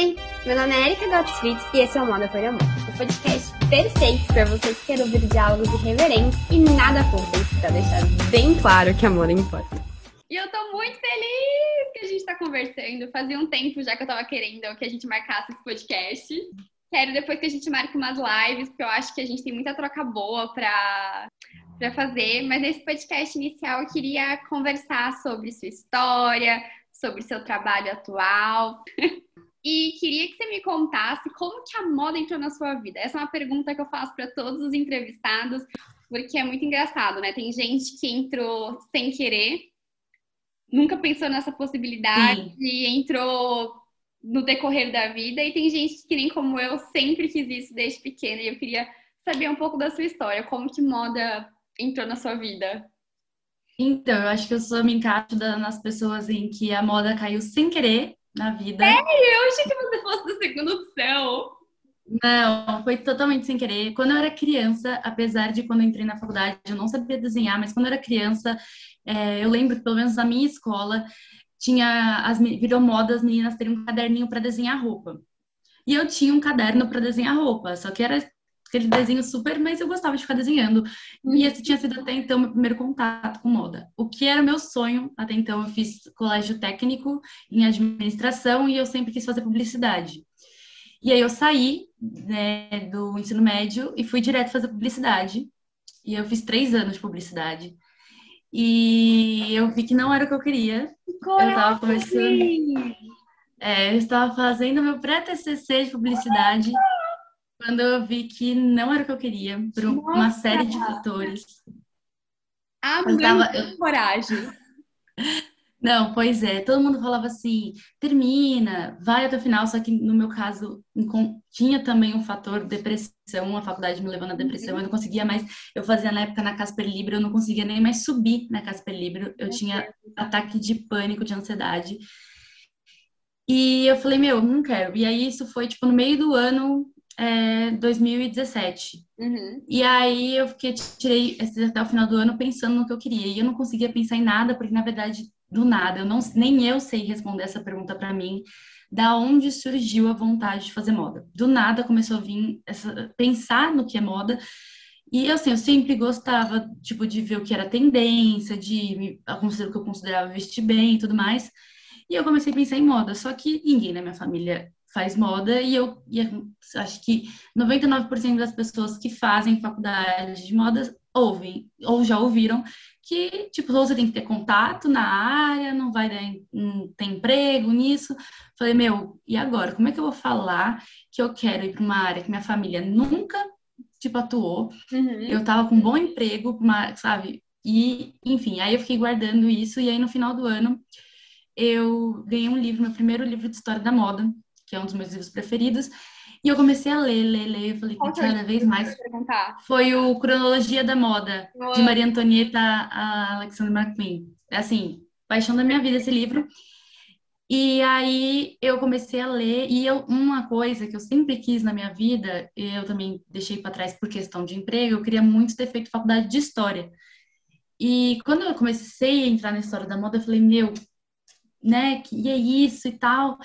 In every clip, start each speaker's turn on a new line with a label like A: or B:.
A: Oi, meu nome é Erika Gottfried e esse é o Moda por Amor, o podcast perfeito para você que quer ouvir diálogos irreverentes e nada fúteis, para deixar bem claro que amor importa.
B: E eu tô muito feliz que a gente tá conversando. Fazia um tempo já que eu tava querendo que a gente marcasse esse podcast. Quero depois que a gente marque umas lives, porque eu acho que a gente tem muita troca boa pra, pra fazer. Mas nesse podcast inicial eu queria conversar sobre sua história, sobre seu trabalho atual. E queria que você me contasse como que a moda entrou na sua vida. Essa é uma pergunta que eu faço para todos os entrevistados, porque é muito engraçado, né? Tem gente que entrou sem querer, nunca pensou nessa possibilidade Sim. e entrou no decorrer da vida, e tem gente que nem como eu sempre fiz isso desde pequena. E eu queria saber um pouco da sua história, como que moda entrou na sua vida.
C: Então, eu acho que eu só me encaixo nas pessoas em que a moda caiu sem querer na vida.
B: Sério? Eu achei que você fosse da segunda opção.
C: Não, foi totalmente sem querer. Quando eu era criança, apesar de quando eu entrei na faculdade eu não sabia desenhar, mas quando eu era criança, é, eu lembro que pelo menos na minha escola tinha as virou moda as meninas terem um caderninho para desenhar roupa. E eu tinha um caderno para desenhar roupa, só que era aquele desenho super, mas eu gostava de ficar desenhando. E esse tinha sido até então meu primeiro contato com moda. O que era meu sonho, até então eu fiz colégio técnico em administração e eu sempre quis fazer publicidade. E aí eu saí né, do ensino médio e fui direto fazer publicidade. E eu fiz três anos de publicidade. E eu vi que não era o que eu queria.
B: Coragem. Eu estava começando.
C: É, eu estava fazendo meu pré-TCC de publicidade quando eu vi que não era o que eu queria, por Nossa. uma série de fatores.
B: Ah, eu tava... eu... coragem.
C: Não, pois é, todo mundo falava assim, termina, vai até o final, só que no meu caso tinha também um fator depressão, a faculdade me levando à depressão, uhum. eu não conseguia mais, eu fazia na época na Casper Libre, eu não conseguia nem mais subir na Casper Libre, eu tinha ataque de pânico, de ansiedade, e eu falei, meu, não quero, e aí isso foi, tipo, no meio do ano, é, 2017. Uhum. E aí eu fiquei, tirei até o final do ano pensando no que eu queria. E eu não conseguia pensar em nada, porque na verdade, do nada, eu não, nem eu sei responder essa pergunta para mim. Da onde surgiu a vontade de fazer moda? Do nada começou a vir essa, pensar no que é moda. E assim, eu sempre gostava, tipo, de ver o que era tendência, de me, o que eu considerava vestir bem e tudo mais. E eu comecei a pensar em moda, só que ninguém na minha família faz moda e eu, e acho que 99% das pessoas que fazem faculdade de moda ouvem ou já ouviram que tipo você tem que ter contato na área, não vai ter emprego nisso. Falei, meu, e agora? Como é que eu vou falar que eu quero ir para uma área que minha família nunca tipo atuou? Uhum. Eu tava com um bom emprego, uma, sabe? E, enfim, aí eu fiquei guardando isso e aí no final do ano eu ganhei um livro, meu primeiro livro de história da moda, que é um dos meus livros preferidos. E eu comecei a ler, ler, ler. Eu falei cada vez mais. Foi o Cronologia da Moda, de Maria Antonieta a Alexandra McQueen. É assim, paixão da minha vida esse livro. E aí eu comecei a ler, e eu, uma coisa que eu sempre quis na minha vida, eu também deixei para trás por questão de emprego, eu queria muito ter feito faculdade de história. E quando eu comecei a entrar na história da moda, eu falei, meu, né, e é isso e tal.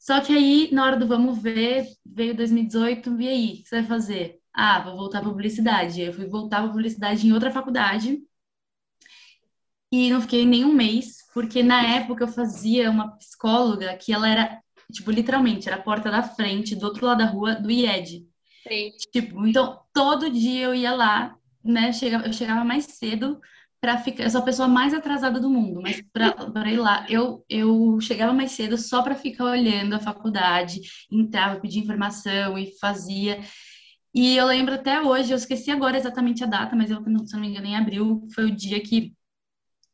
C: Só que aí, na hora do vamos ver, veio 2018, e aí, o que você vai fazer? Ah, vou voltar para publicidade. Eu fui voltar para publicidade em outra faculdade e não fiquei nem um mês, porque na época eu fazia uma psicóloga que ela era, tipo, literalmente, era a porta da frente, do outro lado da rua, do IED.
B: Sim.
C: Tipo, então, todo dia eu ia lá, né, eu chegava mais cedo para ficar. Eu sou a pessoa mais atrasada do mundo, mas para ir lá, eu, eu chegava mais cedo só para ficar olhando a faculdade, entrava, pedia informação e fazia. E eu lembro até hoje, eu esqueci agora exatamente a data, mas eu, se não me engano, em abril foi o dia que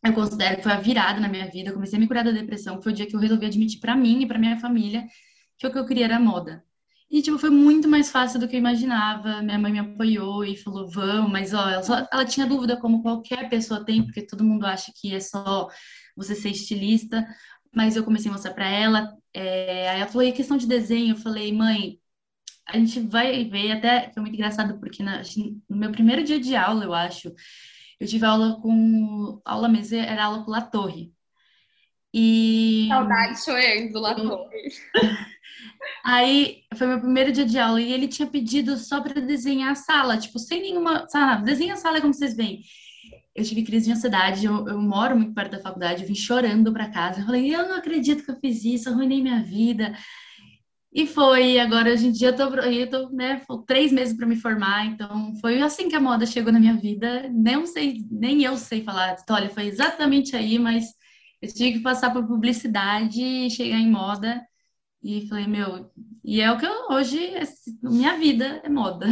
C: eu considero que foi a virada na minha vida. Eu comecei a me curar da depressão, foi o dia que eu resolvi admitir para mim e para minha família que o que eu queria era moda. E, tipo, foi muito mais fácil do que eu imaginava. Minha mãe me apoiou e falou, vamos, mas, ó, ela, só, ela tinha dúvida, como qualquer pessoa tem, porque todo mundo acha que é só você ser estilista. Mas eu comecei a mostrar para ela. É, aí ela falou, e questão de desenho? Eu falei, mãe, a gente vai ver. Até foi muito engraçado, porque na, no meu primeiro dia de aula, eu acho, eu tive aula com. Aula mesmo, era aula com La Torre. E.
B: Saudade lá
C: eu... Aí foi meu primeiro dia de aula e ele tinha pedido só para desenhar a sala, tipo, sem nenhuma. Sabe, desenha a sala como vocês veem. Eu tive crise de ansiedade, eu, eu moro muito perto da faculdade, eu vim chorando para casa. Eu falei, eu não acredito que eu fiz isso, arruinei minha vida. E foi, agora hoje em dia eu tô, eu tô né, três meses para me formar, então foi assim que a moda chegou na minha vida. Nem sei, nem eu sei falar, olha, foi exatamente aí, mas eu tive que passar por publicidade, chegar em moda e falei, meu, e é o que eu, hoje, minha vida é moda.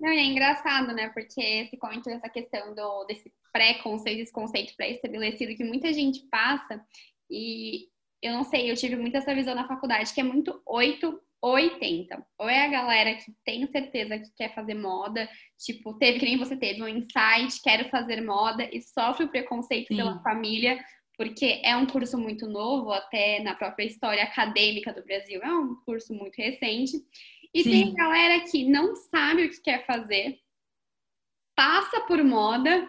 B: Não, e é engraçado, né? Porque se conta essa questão do, desse pré-conceito, esse conceito pré-estabelecido que muita gente passa, e eu não sei, eu tive muito essa visão na faculdade, que é muito 8 ou 80. Ou é a galera que tem certeza que quer fazer moda, tipo, teve que nem você teve um insight, quero fazer moda, e sofre o preconceito Sim. pela família, porque é um curso muito novo, até na própria história acadêmica do Brasil, é um curso muito recente. E Sim. tem galera que não sabe o que quer fazer, passa por moda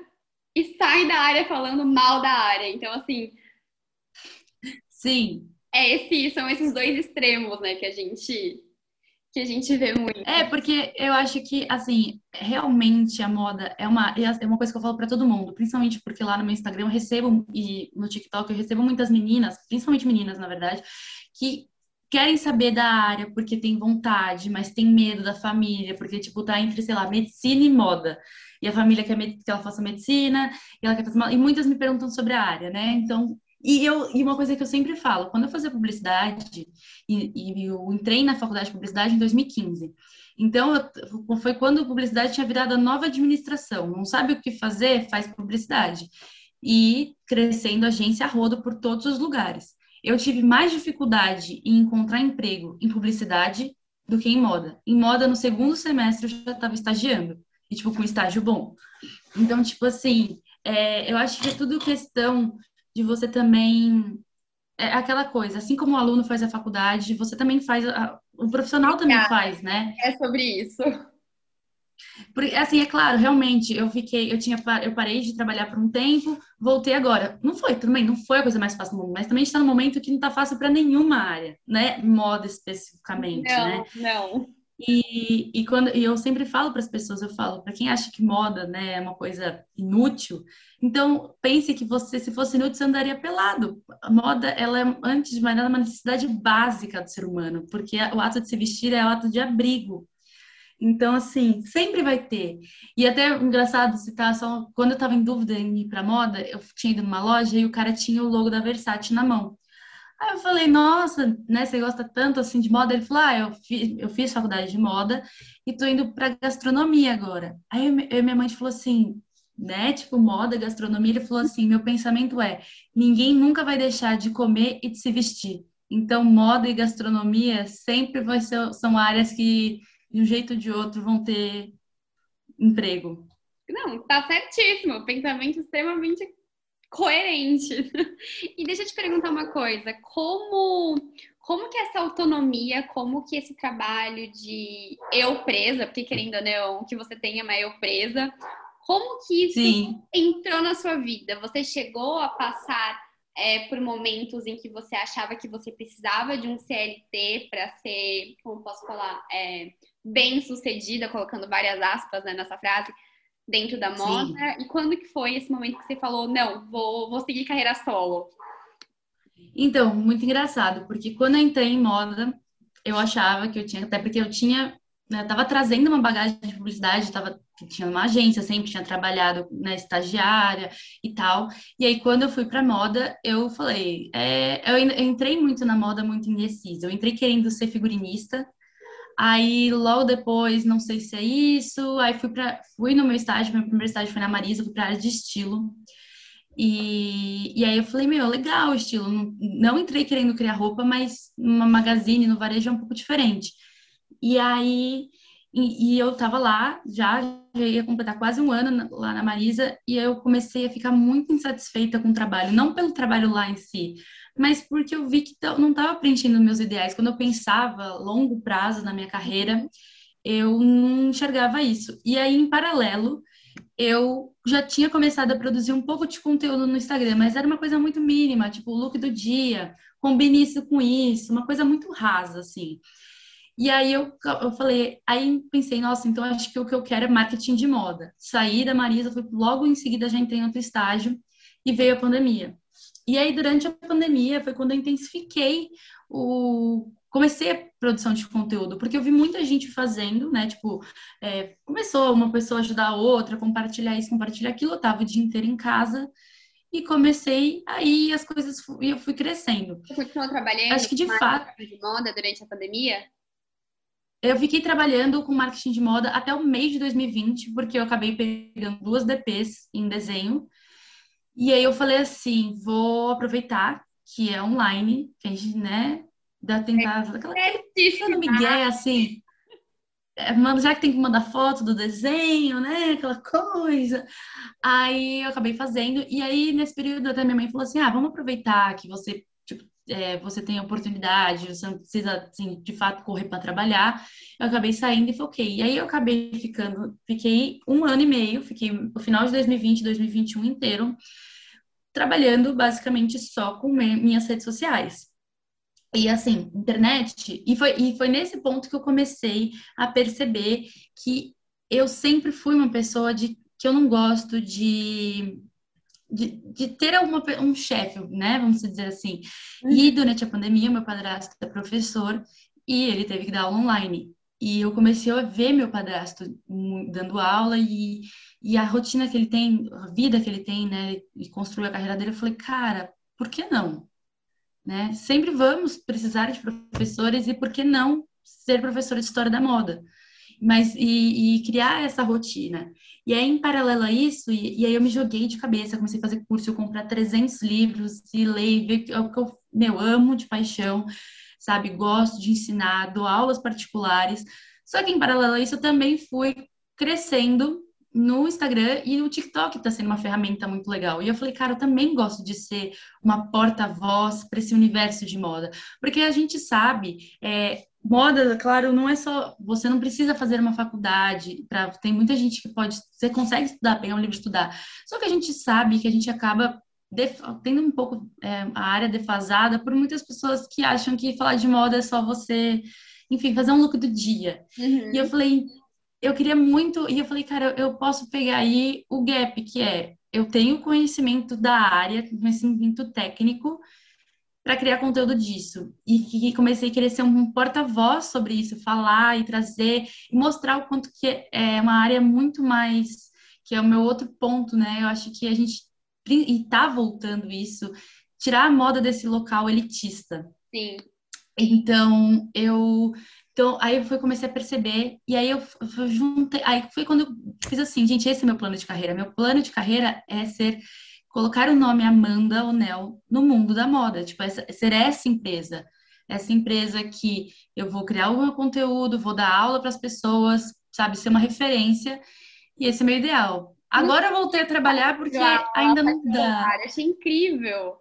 B: e sai da área falando mal da área. Então, assim.
C: Sim.
B: É esse, são esses dois extremos, né, que a gente que a gente vê muito.
C: É, porque eu acho que, assim, realmente a moda é uma, é uma coisa que eu falo para todo mundo, principalmente porque lá no meu Instagram eu recebo, e no TikTok eu recebo muitas meninas, principalmente meninas, na verdade, que querem saber da área porque tem vontade, mas tem medo da família, porque, tipo, tá entre, sei lá, medicina e moda. E a família quer que ela faça medicina, e ela quer fazer... E muitas me perguntam sobre a área, né? Então, e, eu, e uma coisa que eu sempre falo, quando eu fazia publicidade, e, e eu entrei na faculdade de publicidade em 2015, então eu, foi quando a publicidade tinha virado a nova administração, não sabe o que fazer, faz publicidade. E crescendo agência a rodo por todos os lugares. Eu tive mais dificuldade em encontrar emprego em publicidade do que em moda. Em moda, no segundo semestre, eu já estava estagiando, e tipo, com estágio bom. Então, tipo assim, é, eu acho que é tudo questão de você também é aquela coisa, assim como o aluno faz a faculdade, você também faz, a, o profissional também faz, né?
B: É sobre isso.
C: Porque, assim, é claro, realmente, eu fiquei, eu tinha, eu parei de trabalhar por um tempo, voltei agora. Não foi, também, não foi a coisa mais fácil do mundo, mas também está no momento que não está fácil para nenhuma área, né? Moda especificamente,
B: não,
C: né?
B: Não,
C: e, e, quando, e eu sempre falo para as pessoas, eu falo, para quem acha que moda né, é uma coisa inútil, então pense que você, se fosse inútil, você andaria pelado. A moda, ela é, antes de mais nada, uma necessidade básica do ser humano, porque o ato de se vestir é o ato de abrigo. Então, assim, sempre vai ter. E até engraçado citar, só quando eu estava em dúvida em ir para moda, eu tinha ido numa loja e o cara tinha o logo da Versace na mão. Aí eu falei, nossa, né, você gosta tanto assim de moda? Ele falou, ah, eu fiz, eu fiz faculdade de moda e tô indo para gastronomia agora. Aí eu, eu, minha mãe falou assim, né, tipo, moda, gastronomia, ele falou assim, meu pensamento é, ninguém nunca vai deixar de comer e de se vestir. Então, moda e gastronomia sempre vai ser, são áreas que, de um jeito ou de outro, vão ter emprego.
B: Não, tá certíssimo. Pensamento extremamente coerente. E deixa eu te perguntar uma coisa, como como que essa autonomia, como que esse trabalho de eu presa, porque querendo ou não, que você tenha uma eu presa, como que isso Sim. entrou na sua vida? Você chegou a passar é, por momentos em que você achava que você precisava de um CLT para ser, como posso falar, é, bem sucedida, colocando várias aspas né, nessa frase, dentro da moda? Sim. E quando que foi esse momento que você falou, não, vou, vou seguir carreira solo?
C: Então, muito engraçado, porque quando eu entrei em moda, eu achava que eu tinha, até porque eu tinha, né, tava trazendo uma bagagem de publicidade, tava, tinha uma agência, sempre tinha trabalhado na né, estagiária e tal. E aí, quando eu fui para moda, eu falei, é, eu entrei muito na moda muito indecisa. Eu entrei querendo ser figurinista, Aí, logo depois, não sei se é isso, aí fui para fui no meu estágio, meu primeiro estágio foi na Marisa, fui para área de estilo. E, e aí eu falei, meu, legal o estilo. Não, não entrei querendo criar roupa, mas numa magazine, no varejo é um pouco diferente. E aí, e, e eu tava lá, já, já ia completar quase um ano lá na Marisa, e eu comecei a ficar muito insatisfeita com o trabalho. Não pelo trabalho lá em si, mas porque eu vi que não estava preenchendo meus ideais. Quando eu pensava longo prazo na minha carreira, eu não enxergava isso. E aí, em paralelo, eu já tinha começado a produzir um pouco de conteúdo no Instagram, mas era uma coisa muito mínima, tipo o look do dia, combine isso com isso, uma coisa muito rasa, assim. E aí eu, eu falei, aí pensei, nossa, então acho que o que eu quero é marketing de moda. Saí da Marisa, fui logo em seguida já entrei em outro estágio e veio a pandemia. E aí durante a pandemia foi quando eu intensifiquei o comecei a produção de conteúdo, porque eu vi muita gente fazendo, né? Tipo, é, começou uma pessoa ajudar a outra, compartilhar isso, compartilhar aquilo, eu tava o dia inteiro em casa e comecei aí as coisas e eu fui crescendo.
B: Você continuou trabalhando?
C: Acho que de fato
B: de moda durante a pandemia?
C: Eu fiquei trabalhando com marketing de moda até o mês de 2020, porque eu acabei pegando duas DPs em desenho. E aí eu falei assim, vou aproveitar que é online, que a gente, né, dá tentar aquela
B: aquela
C: migué assim. É, já que tem que mandar foto do desenho, né? Aquela coisa. Aí eu acabei fazendo. E aí, nesse período, até minha mãe falou assim: ah, vamos aproveitar que você é, você tem oportunidade, você não precisa, assim, de fato, correr para trabalhar. Eu acabei saindo e foquei. E aí eu acabei ficando, fiquei um ano e meio, fiquei o final de 2020, 2021 inteiro, trabalhando basicamente só com minhas redes sociais. E assim, internet, e foi, e foi nesse ponto que eu comecei a perceber que eu sempre fui uma pessoa de que eu não gosto de de, de ter alguma, um chefe, né? Vamos dizer assim. Uhum. E durante a pandemia, meu padrasto é professor e ele teve que dar aula online. E eu comecei a ver meu padrasto dando aula e, e a rotina que ele tem, a vida que ele tem, né? E construir a carreira dele. Eu falei, cara, por que não? Né? Sempre vamos precisar de professores e por que não ser professor de história da moda? Mas e, e, criar essa rotina. E aí, em paralelo a isso, e, e, aí eu me joguei de cabeça, comecei a fazer curso, eu comprar 300 livros e ler, ver é o que eu, meu, amo de paixão, sabe? Gosto de ensinar, dou aulas particulares. Só que em paralelo a isso, eu também fui crescendo no Instagram e o TikTok está sendo uma ferramenta muito legal. E eu falei, cara, eu também gosto de ser uma porta-voz para esse universo de moda, porque a gente sabe, é, moda, claro, não é só. Você não precisa fazer uma faculdade. Pra, tem muita gente que pode. Você consegue estudar, pegar um livro e estudar. Só que a gente sabe que a gente acaba def, tendo um pouco é, a área defasada por muitas pessoas que acham que falar de moda é só você, enfim, fazer um look do dia. Uhum. E eu falei. Eu queria muito, e eu falei, cara, eu posso pegar aí o gap, que é eu tenho conhecimento da área, conhecimento técnico, para criar conteúdo disso. E que comecei a querer ser um porta-voz sobre isso, falar e trazer e mostrar o quanto que é uma área muito mais que é o meu outro ponto, né? Eu acho que a gente e tá voltando isso, tirar a moda desse local elitista.
B: Sim.
C: Então, eu então, aí eu fui, comecei a perceber, e aí eu, eu juntei, aí foi quando eu fiz assim, gente, esse é meu plano de carreira. Meu plano de carreira é ser colocar o nome Amanda Onel no mundo da moda, tipo, essa, ser essa empresa, essa empresa que eu vou criar o meu conteúdo, vou dar aula para as pessoas, sabe, ser uma referência, e esse é meu ideal. Agora eu voltei a trabalhar porque ainda não dá.
B: Achei incrível.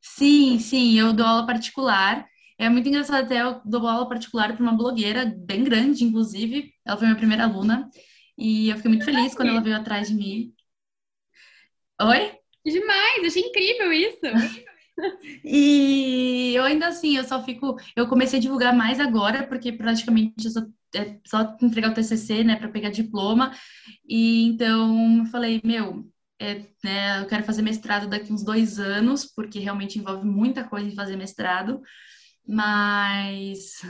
C: Sim, sim, eu dou aula particular. É muito engraçado até, eu dou aula particular para uma blogueira bem grande, inclusive. Ela foi minha primeira aluna. E eu fiquei muito feliz quando ela veio atrás de mim. Oi?
B: Demais, achei incrível isso.
C: e eu ainda assim, eu só fico. Eu comecei a divulgar mais agora, porque praticamente eu só, é só entregar o TCC, né, para pegar diploma. E então eu falei, meu, é, né, eu quero fazer mestrado daqui uns dois anos, porque realmente envolve muita coisa em fazer mestrado. Mas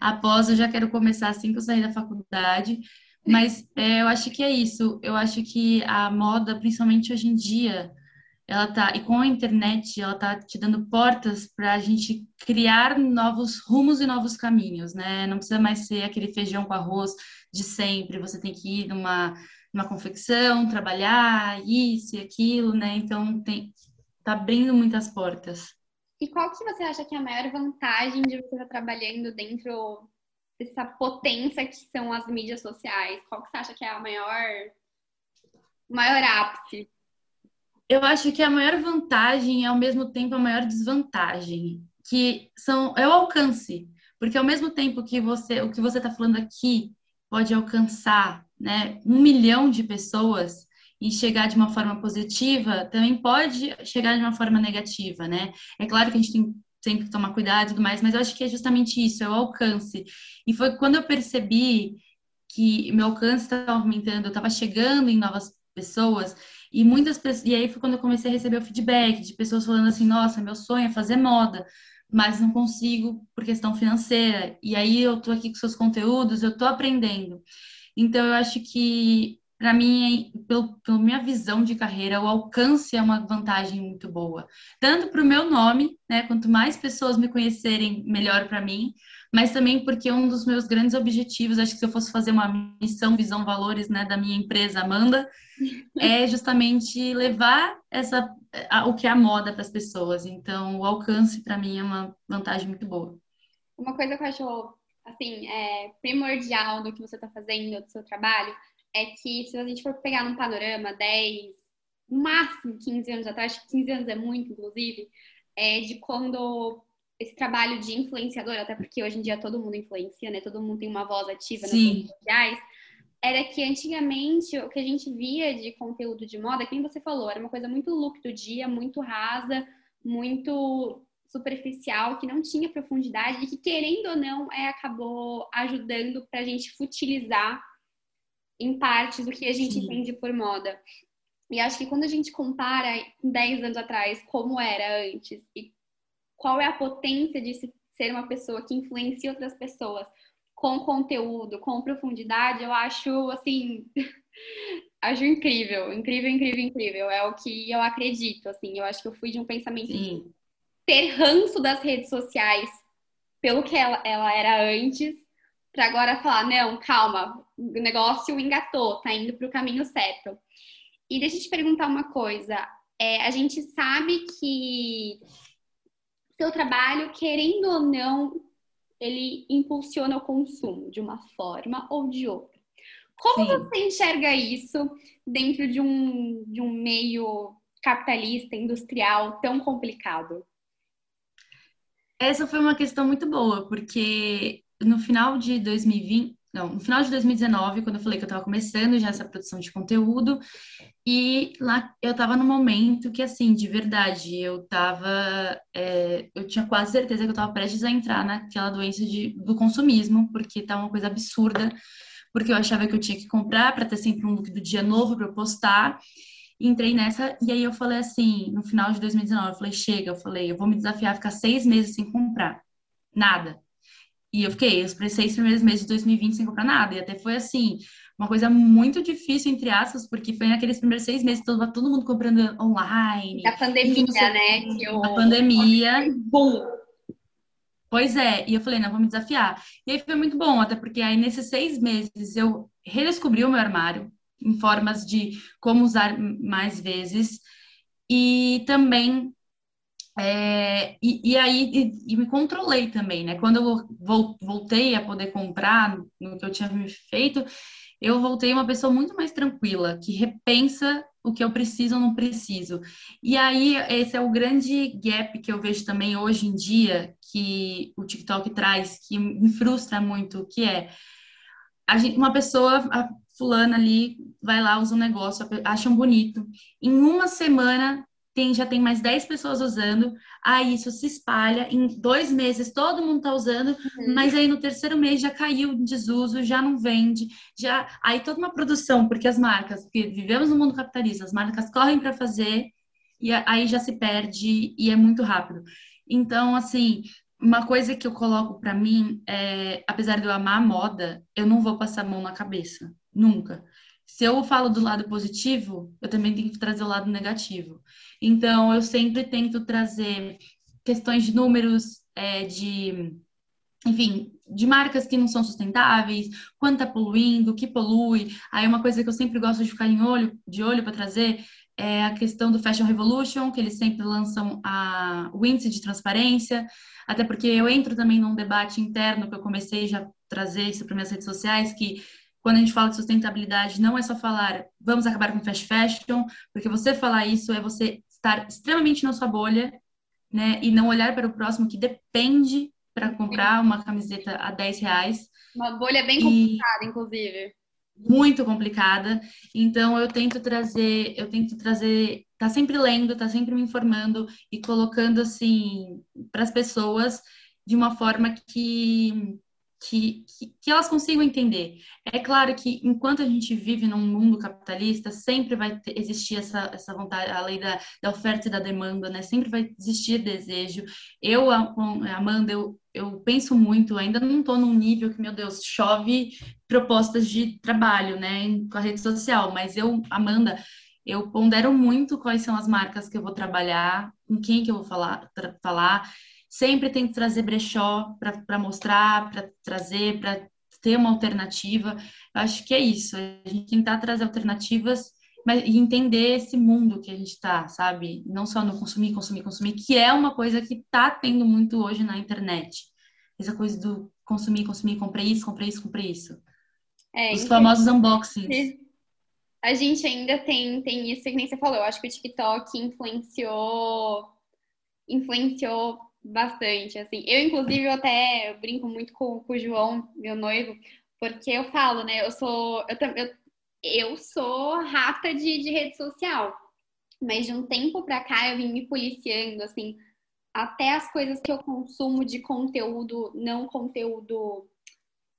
C: após eu já quero começar assim que eu sair da faculdade. Mas é, eu acho que é isso. Eu acho que a moda, principalmente hoje em dia, ela tá, e com a internet, ela tá te dando portas para a gente criar novos rumos e novos caminhos, né? Não precisa mais ser aquele feijão com arroz de sempre. Você tem que ir numa, numa confecção, trabalhar isso e aquilo, né? Então tem, tá abrindo muitas portas.
B: E qual que você acha que é a maior vantagem de você estar trabalhando dentro essa potência que são as mídias sociais? Qual que você acha que é a maior, maior ápice?
C: Eu acho que a maior vantagem é ao mesmo tempo a maior desvantagem, que são é o alcance, porque ao mesmo tempo que você o que você está falando aqui pode alcançar né, um milhão de pessoas e chegar de uma forma positiva, também pode chegar de uma forma negativa, né? É claro que a gente tem sempre tomar cuidado e tudo mais, mas eu acho que é justamente isso, é o alcance. E foi quando eu percebi que meu alcance estava aumentando, eu estava chegando em novas pessoas, e muitas pessoas, e aí foi quando eu comecei a receber o feedback de pessoas falando assim, nossa, meu sonho é fazer moda, mas não consigo por questão financeira. E aí eu tô aqui com seus conteúdos, eu tô aprendendo. Então eu acho que para mim, pelo, pela minha visão de carreira, o alcance é uma vantagem muito boa. Tanto para o meu nome, né? Quanto mais pessoas me conhecerem, melhor para mim, mas também porque um dos meus grandes objetivos, acho que se eu fosse fazer uma missão, visão, valores, né, da minha empresa, Amanda, é justamente levar essa a, o que é a moda para as pessoas. Então, o alcance para mim é uma vantagem muito boa.
B: Uma coisa que eu acho assim, é primordial do que você está fazendo, do seu trabalho, é que se a gente for pegar num panorama 10, máximo 15 anos atrás, acho que 15 anos é muito, inclusive, é de quando esse trabalho de influenciador, até porque hoje em dia todo mundo influencia, né? Todo mundo tem uma voz ativa nas redes sociais. Era que antigamente o que a gente via de conteúdo de moda, quem você falou, era uma coisa muito look do dia, muito rasa, muito superficial, que não tinha profundidade e que, querendo ou não, é, acabou ajudando para a gente futilizar em partes o que a gente Sim. entende por moda. E acho que quando a gente compara 10 anos atrás como era antes e qual é a potência de ser uma pessoa que influencia outras pessoas com conteúdo, com profundidade, eu acho assim, acho incrível, incrível, incrível, incrível. É o que eu acredito, assim. Eu acho que eu fui de um pensamento Sim. de ter ranço das redes sociais pelo que ela, ela era antes para agora falar, não, calma, o negócio engatou, tá indo para o caminho certo. E deixa eu te perguntar uma coisa. É, a gente sabe que seu trabalho, querendo ou não, ele impulsiona o consumo de uma forma ou de outra. Como Sim. você enxerga isso dentro de um, de um meio capitalista, industrial tão complicado?
C: Essa foi uma questão muito boa, porque no final de 2020, não, no final de 2019, quando eu falei que eu estava começando já essa produção de conteúdo, e lá eu estava no momento que, assim, de verdade, eu estava, é, eu tinha quase certeza que eu estava prestes a entrar naquela doença de, do consumismo, porque tá uma coisa absurda, porque eu achava que eu tinha que comprar para ter sempre um look do dia novo para eu postar. Entrei nessa, e aí eu falei assim, no final de 2019, eu falei, chega, eu falei, eu vou me desafiar a ficar seis meses sem comprar. Nada e eu fiquei os seis primeiros meses de 2020 sem comprar nada. E até foi assim, uma coisa muito difícil, entre aspas, porque foi naqueles primeiros seis meses, todo, todo mundo comprando online.
B: Da pandemia, né? Que
C: eu... Da pandemia. Bom. Pois é, e eu falei, não, vou me desafiar. E aí foi muito bom, até porque aí nesses seis meses eu redescobri o meu armário em formas de como usar mais vezes e também é, e, e, aí e, e, me controlei também, né? Quando eu voltei a poder comprar no que eu tinha feito, eu voltei uma pessoa muito mais tranquila, que repensa o que eu preciso ou não preciso. E aí, esse é o grande gap que eu vejo também hoje em dia, que o TikTok traz, que me frustra muito, que é gente, uma pessoa, fulana ali, vai lá, usa um negócio, acham bonito. Em uma semana, tem, já tem mais 10 pessoas usando, aí isso se espalha, em dois meses todo mundo está usando, uhum. mas aí no terceiro mês já caiu em desuso, já não vende, já aí toda uma produção, porque as marcas, porque vivemos no mundo capitalista, as marcas correm para fazer e aí já se perde e é muito rápido. Então, assim, uma coisa que eu coloco para mim é, apesar de eu amar a moda, eu não vou passar a mão na cabeça, nunca. Se eu falo do lado positivo, eu também tenho que trazer o lado negativo. Então, eu sempre tento trazer questões de números, é, de, enfim, de marcas que não são sustentáveis, quanto está poluindo, o que polui. Aí, uma coisa que eu sempre gosto de ficar em olho, de olho para trazer é a questão do Fashion Revolution, que eles sempre lançam a, o índice de transparência, até porque eu entro também num debate interno que eu comecei já trazer isso para minhas redes sociais, que quando a gente fala de sustentabilidade, não é só falar vamos acabar com fast fashion, porque você falar isso é você estar extremamente na sua bolha, né? E não olhar para o próximo que depende para comprar uma camiseta a 10 reais.
B: Uma bolha bem complicada, e... inclusive.
C: muito complicada. Então eu tento trazer, eu tento trazer, tá sempre lendo, tá sempre me informando e colocando assim para as pessoas de uma forma que que, que, que, elas consigam entender. É claro que enquanto a gente vive num mundo capitalista, sempre vai ter, existir essa, essa vontade, a lei da, da oferta e da demanda, né? Sempre vai existir desejo. Eu, Amanda, eu, eu penso muito, ainda não estou num nível que, meu Deus, chove propostas de trabalho, né, com a rede social, mas eu, Amanda, eu pondero muito quais são as marcas que eu vou trabalhar, com quem que eu vou falar, falar Sempre tem que trazer brechó para mostrar, para trazer, para ter uma alternativa. Eu acho que é isso. A gente tentar trazer alternativas mas, e entender esse mundo que a gente está, sabe? Não só no consumir, consumir, consumir, que é uma coisa que está tendo muito hoje na internet. Essa coisa do consumir, consumir, comprei isso, comprei isso, comprei isso. É, Os famosos unboxings.
B: A gente ainda tem, tem isso que nem você falou. Eu acho que o TikTok influenciou influenciou bastante, assim. Eu, inclusive, eu até eu brinco muito com, com o João, meu noivo, porque eu falo, né? Eu sou. Eu, eu, eu sou rata de, de rede social. Mas de um tempo pra cá eu vim me policiando, assim, até as coisas que eu consumo de conteúdo, não conteúdo.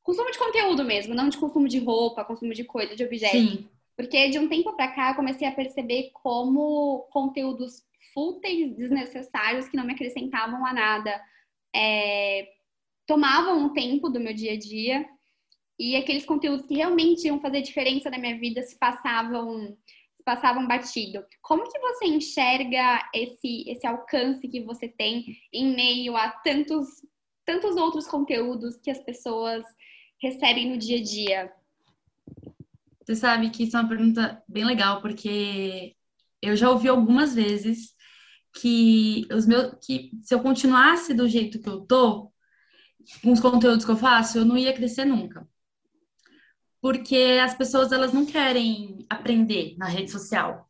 B: Consumo de conteúdo mesmo, não de consumo de roupa, consumo de coisa, de objetos. Sim. Porque de um tempo pra cá eu comecei a perceber como conteúdos fúteis, desnecessários, que não me acrescentavam a nada, é, tomavam um tempo do meu dia a dia e aqueles conteúdos que realmente iam fazer diferença na minha vida se passavam passavam batido. Como que você enxerga esse esse alcance que você tem em meio a tantos tantos outros conteúdos que as pessoas recebem no dia a dia?
C: Você sabe que isso é uma pergunta bem legal, porque eu já ouvi algumas vezes que os meus que se eu continuasse do jeito que eu tô, com os conteúdos que eu faço, eu não ia crescer nunca. Porque as pessoas elas não querem aprender na rede social.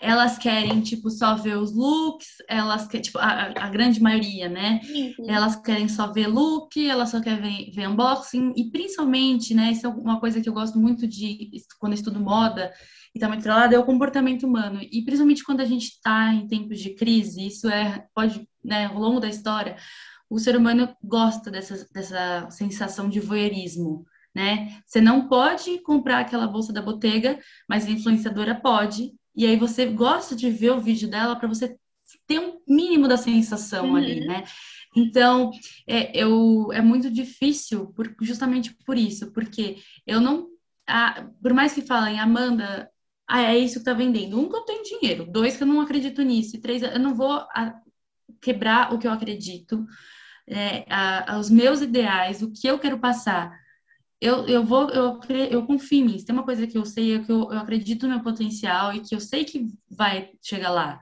C: Elas querem, tipo, só ver os looks, elas querem, tipo, a, a grande maioria, né? Uhum. Elas querem só ver look, elas só querem ver, ver unboxing, e principalmente, né? Isso é uma coisa que eu gosto muito de quando eu estudo moda, e está muito atrelado é o comportamento humano. E principalmente quando a gente está em tempos de crise, isso é, pode, né, ao longo da história, o ser humano gosta dessa, dessa sensação de voyeurismo, né? Você não pode comprar aquela bolsa da Bottega, mas a influenciadora pode. E aí você gosta de ver o vídeo dela para você ter um mínimo da sensação uhum. ali, né? Então, é, eu, é muito difícil por, justamente por isso, porque eu não. A, por mais que falem, Amanda, ah, é isso que tá vendendo. Um, que eu tenho dinheiro. Dois, que eu não acredito nisso. E três, eu não vou a, quebrar o que eu acredito, é, a, os meus ideais, o que eu quero passar. Eu, eu vou, eu, eu confio em mim. Se tem uma coisa que eu sei, é que eu, eu acredito no meu potencial e que eu sei que vai chegar lá.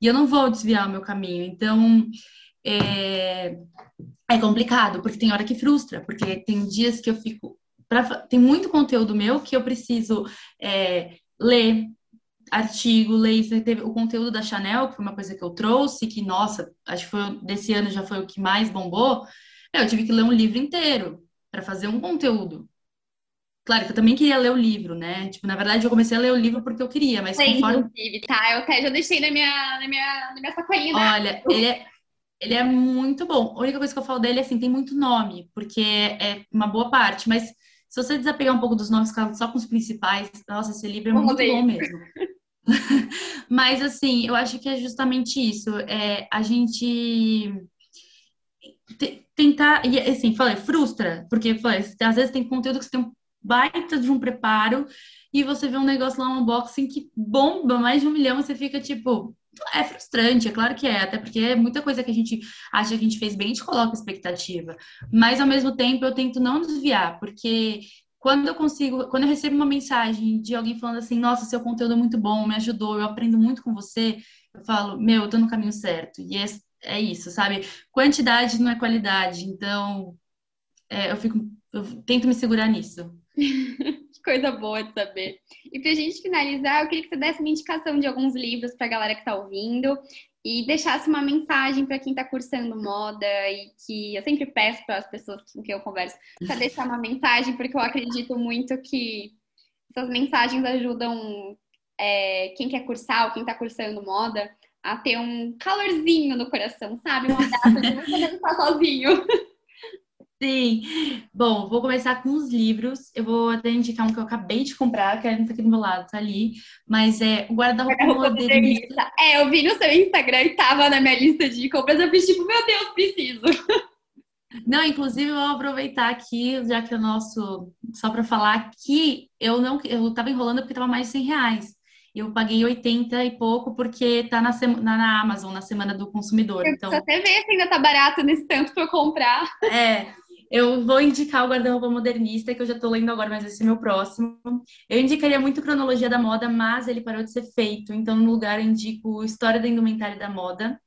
C: E eu não vou desviar o meu caminho. Então, é, é complicado, porque tem hora que frustra, porque tem dias que eu fico. Pra, tem muito conteúdo meu que eu preciso é, ler artigo, ler você teve o conteúdo da Chanel, que foi uma coisa que eu trouxe, que, nossa, acho que foi desse ano já foi o que mais bombou. Eu tive que ler um livro inteiro para fazer um conteúdo. Claro que eu também queria ler o livro, né? Tipo, na verdade, eu comecei a ler o livro porque eu queria, mas
B: Sim, conforme... inclusive, tá? Eu até já deixei na minha, na minha, na minha sacolinha.
C: Olha, ele é, ele é muito bom. A única coisa que eu falo dele é assim, tem muito nome, porque é uma boa parte, mas se você desapegar um pouco dos nomes, só com os principais, nossa, esse livro é Vamos muito ver. bom mesmo. Mas, assim, eu acho que é justamente isso. É a gente tentar. E, assim, falei, frustra, porque falei, às vezes tem conteúdo que você tem um baita de um preparo e você vê um negócio lá, um unboxing que bomba mais de um milhão, você fica tipo, é frustrante, é claro que é, até porque é muita coisa que a gente acha que a gente fez bem, a gente coloca expectativa. Mas ao mesmo tempo eu tento não desviar, porque quando eu consigo, quando eu recebo uma mensagem de alguém falando assim, nossa, seu conteúdo é muito bom, me ajudou, eu aprendo muito com você, eu falo, meu, eu tô no caminho certo. E é, é isso, sabe? Quantidade não é qualidade, então é, eu fico, eu tento me segurar nisso.
B: coisa boa de saber. E pra gente finalizar, eu queria que você desse uma indicação de alguns livros pra galera que tá ouvindo e deixasse uma mensagem para quem está cursando moda e que eu sempre peço para as pessoas com quem eu converso para deixar uma mensagem, porque eu acredito muito que Essas mensagens ajudam é, quem quer cursar ou quem está cursando moda a ter um calorzinho no coração, sabe? Uma data de você não estar sozinho.
C: Sim. Bom, vou começar com os livros. Eu vou até indicar um que eu acabei de comprar, que não tá aqui do meu lado, tá ali. Mas é o guarda-roupa modernista.
B: É, eu vi no seu Instagram e tava na minha lista de compras. Eu fiz tipo, meu Deus, preciso.
C: Não, inclusive eu vou aproveitar aqui, já que é o nosso, só para falar que eu não, eu tava enrolando porque tava mais de 100 reais. Eu paguei 80 e pouco porque tá na, na, na Amazon, na Semana do Consumidor.
B: Eu
C: Então,
B: até ver se ainda tá barato nesse tanto eu comprar.
C: é, eu vou indicar o guarda-roupa modernista, que eu já tô lendo agora, mas esse é meu próximo. Eu indicaria muito Cronologia da Moda, mas ele parou de ser feito. Então, no lugar, eu indico História da Indumentária da Moda,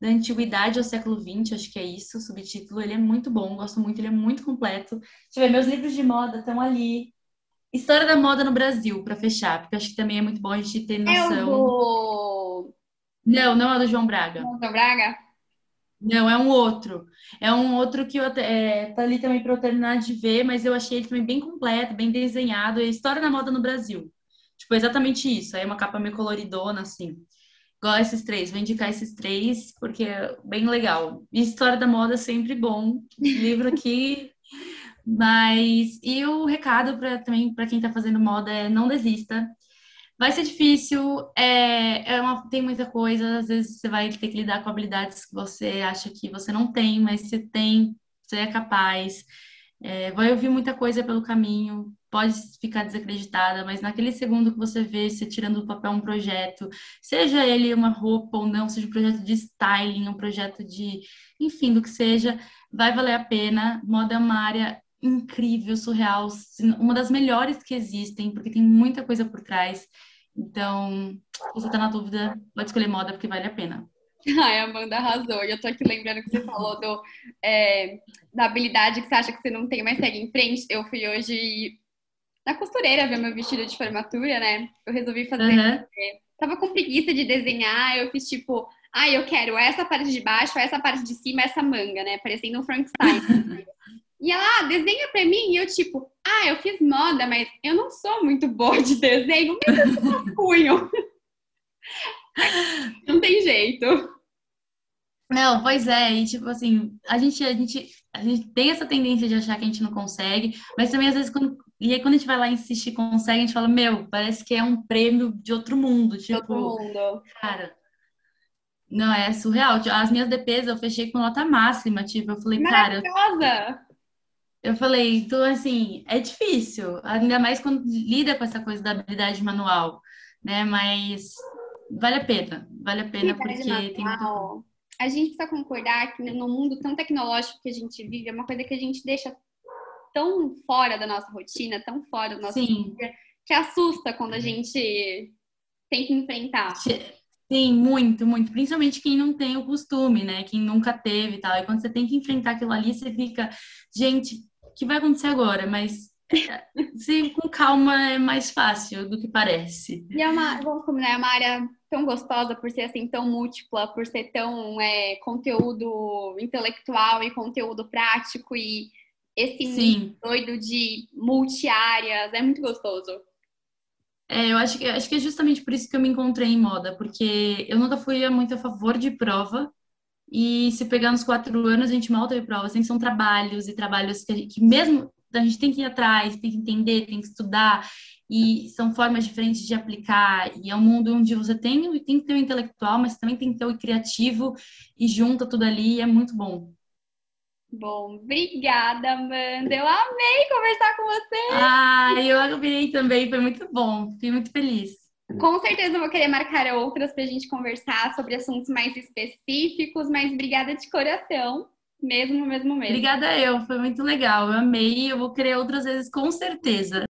C: da Antiguidade ao Século XX, acho que é isso, o subtítulo. Ele é muito bom, gosto muito, ele é muito completo. Deixa eu ver, meus livros de moda estão ali. História da Moda no Brasil, para fechar, porque eu acho que também é muito bom a gente ter
B: É
C: noção.
B: do.
C: Não, não é do João Braga.
B: Monza Braga?
C: Não, é um outro. É um outro que eu, é, tá ali também para eu terminar de ver, mas eu achei ele também bem completo, bem desenhado. É História da Moda no Brasil. Tipo, exatamente isso. Aí é uma capa meio coloridona, assim. Igual esses três. Vou indicar esses três, porque é bem legal. E História da Moda é sempre bom. Livro aqui. Mas. E o recado pra, também para quem tá fazendo moda é não desista. Vai ser difícil, é, é uma- tem muita coisa, às vezes você vai ter que lidar com habilidades que você acha que você não tem, mas você tem, você é capaz. É, vai ouvir muita coisa pelo caminho, pode ficar desacreditada, mas naquele segundo que você vê você tirando do papel um projeto, seja ele uma roupa ou não, seja um projeto de styling, um projeto de, enfim, do que seja, vai valer a pena. Moda é uma área incrível, surreal, uma das melhores que existem, porque tem muita coisa por trás. Então, se você tá na dúvida, pode escolher moda porque vale a pena.
B: Ai, a Amanda arrasou. E eu tô aqui lembrando que você falou do, é, da habilidade que você acha que você não tem, mas segue em frente. Eu fui hoje na costureira ver meu vestido de formatura, né? Eu resolvi fazer.
C: Aham.
B: Tava com preguiça de desenhar, eu fiz tipo, ah, eu quero essa parte de baixo, essa parte de cima, essa manga, né? Parecendo um Frankenstein. e ela, ah, desenha pra mim, e eu tipo, ah, eu fiz moda, mas eu não sou muito boa de desenho, me dá um rascunho. não tem jeito.
C: Não, pois é, e tipo assim, a gente, a gente, a gente tem essa tendência de achar que a gente não consegue, mas também às vezes quando, e aí quando a gente vai lá e insiste e consegue, a gente fala, meu, parece que é um prêmio de outro mundo, tipo,
B: mundo.
C: cara, não, é surreal. As minhas DPs eu fechei com nota máxima, tipo, eu falei, cara! Eu falei, então assim, é difícil, ainda mais quando lida com essa coisa da habilidade manual, né? Mas vale a pena, vale a pena
B: Atividade
C: porque tem muito.
B: manual. A gente precisa concordar que no mundo tão tecnológico que a gente vive, é uma coisa que a gente deixa tão fora da nossa rotina, tão fora do nosso
C: Sim,
B: que assusta quando a gente tem que enfrentar.
C: sim, muito, muito. Principalmente quem não tem o costume, né? Quem nunca teve e tal. E quando você tem que enfrentar aquilo ali, você fica, gente, que vai acontecer agora? Mas se com calma é mais fácil do que parece.
B: E é uma, vamos combinar, é uma área tão gostosa por ser assim tão múltipla, por ser tão é, conteúdo intelectual e conteúdo prático e esse doido de multi-áreas, é muito gostoso.
C: É, eu acho que, acho que é justamente por isso que eu me encontrei em moda, porque eu nunca fui muito a favor de prova, e se pegar nos quatro anos, a gente mal teve prova, sempre são trabalhos e trabalhos que, gente- que mesmo a gente tem que ir atrás, tem que entender, tem que estudar, e são formas diferentes de aplicar, e é um mundo onde você tem, tem que ter o intelectual, mas também tem que ter o criativo, e junta tudo ali, e é muito bom.
B: Bom, obrigada, Amanda. Eu amei conversar com você.
C: Ah, eu adorei também, foi muito bom, fiquei muito feliz.
B: Com certeza eu vou querer marcar outras para a gente conversar sobre assuntos mais específicos, mas obrigada de coração. Mesmo, mesmo, mesmo.
C: Obrigada eu, foi muito legal, eu amei eu vou querer outras vezes com certeza.